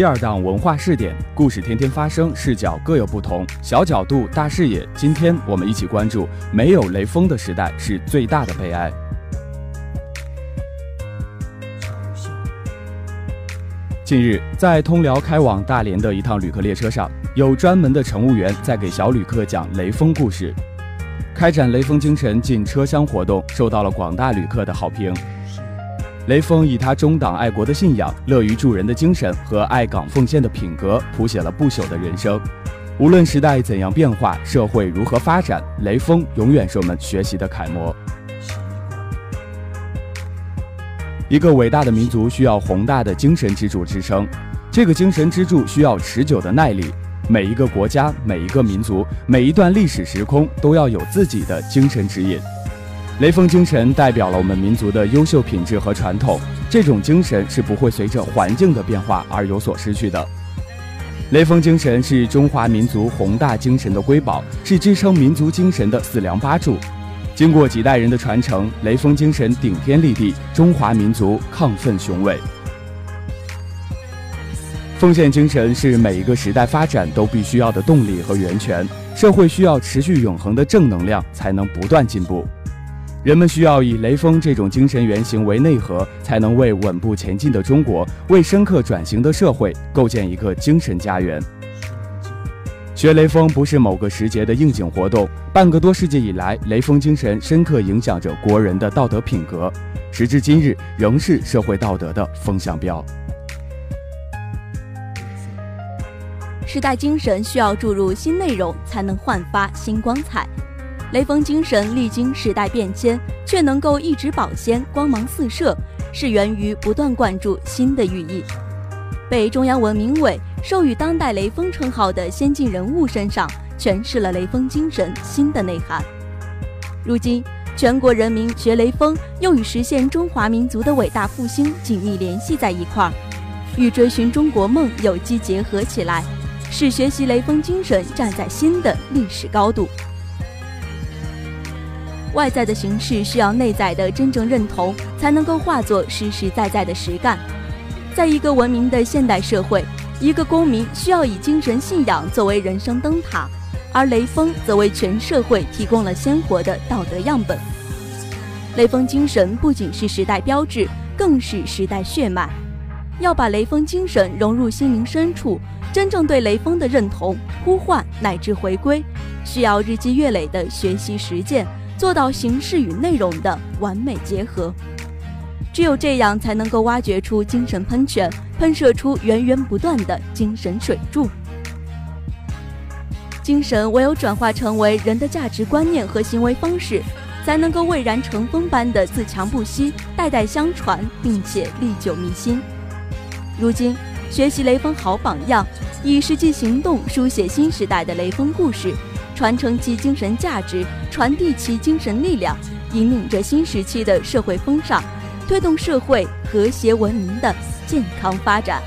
第二档文化试点，故事天天发生，视角各有不同，小角度大视野。今天我们一起关注：没有雷锋的时代是最大的悲哀。近日，在通辽开往大连的一趟旅客列车上，有专门的乘务员在给小旅客讲雷锋故事，开展雷锋精神进车厢活动，受到了广大旅客的好评。雷锋以他忠党爱国的信仰、乐于助人的精神和爱岗奉献的品格，谱写了不朽的人生。无论时代怎样变化，社会如何发展，雷锋永远是我们学习的楷模。一个伟大的民族需要宏大的精神支柱支撑，这个精神支柱需要持久的耐力。每一个国家、每一个民族、每一段历史时空都要有自己的精神指引。雷锋精神代表了我们民族的优秀品质和传统，这种精神是不会随着环境的变化而有所失去的。雷锋精神是中华民族宏大精神的瑰宝，是支撑民族精神的四梁八柱。经过几代人的传承，雷锋精神顶天立地，中华民族亢奋雄伟。奉献精神是每一个时代发展都必须要的动力和源泉，社会需要持续永恒的正能量，才能不断进步。人们需要以雷锋这种精神原型为内核，才能为稳步前进的中国，为深刻转型的社会构建一个精神家园。学雷锋不是某个时节的应景活动，半个多世纪以来，雷锋精神深刻影响着国人的道德品格，时至今日仍是社会道德的风向标。时代精神需要注入新内容，才能焕发新光彩。雷锋精神历经时代变迁，却能够一直保鲜、光芒四射，是源于不断灌注新的寓意。被中央文明委授予“当代雷锋”称号的先进人物身上，诠释了雷锋精神新的内涵。如今，全国人民学雷锋，又与实现中华民族的伟大复兴紧密联系在一块儿，与追寻中国梦有机结合起来，使学习雷锋精神站在新的历史高度。外在的形式需要内在的真正认同，才能够化作实实在在的实干。在一个文明的现代社会，一个公民需要以精神信仰作为人生灯塔，而雷锋则为全社会提供了鲜活的道德样本。雷锋精神不仅是时代标志，更是时代血脉。要把雷锋精神融入心灵深处，真正对雷锋的认同、呼唤乃至回归，需要日积月累的学习实践。做到形式与内容的完美结合，只有这样才能够挖掘出精神喷泉，喷射出源源不断的精神水柱。精神唯有转化成为人的价值观念和行为方式，才能够蔚然成风般的自强不息，代代相传，并且历久弥新。如今，学习雷锋好榜样，以实际行动书写新时代的雷锋故事。传承其精神价值，传递其精神力量，引领着新时期的社会风尚，推动社会和谐文明的健康发展。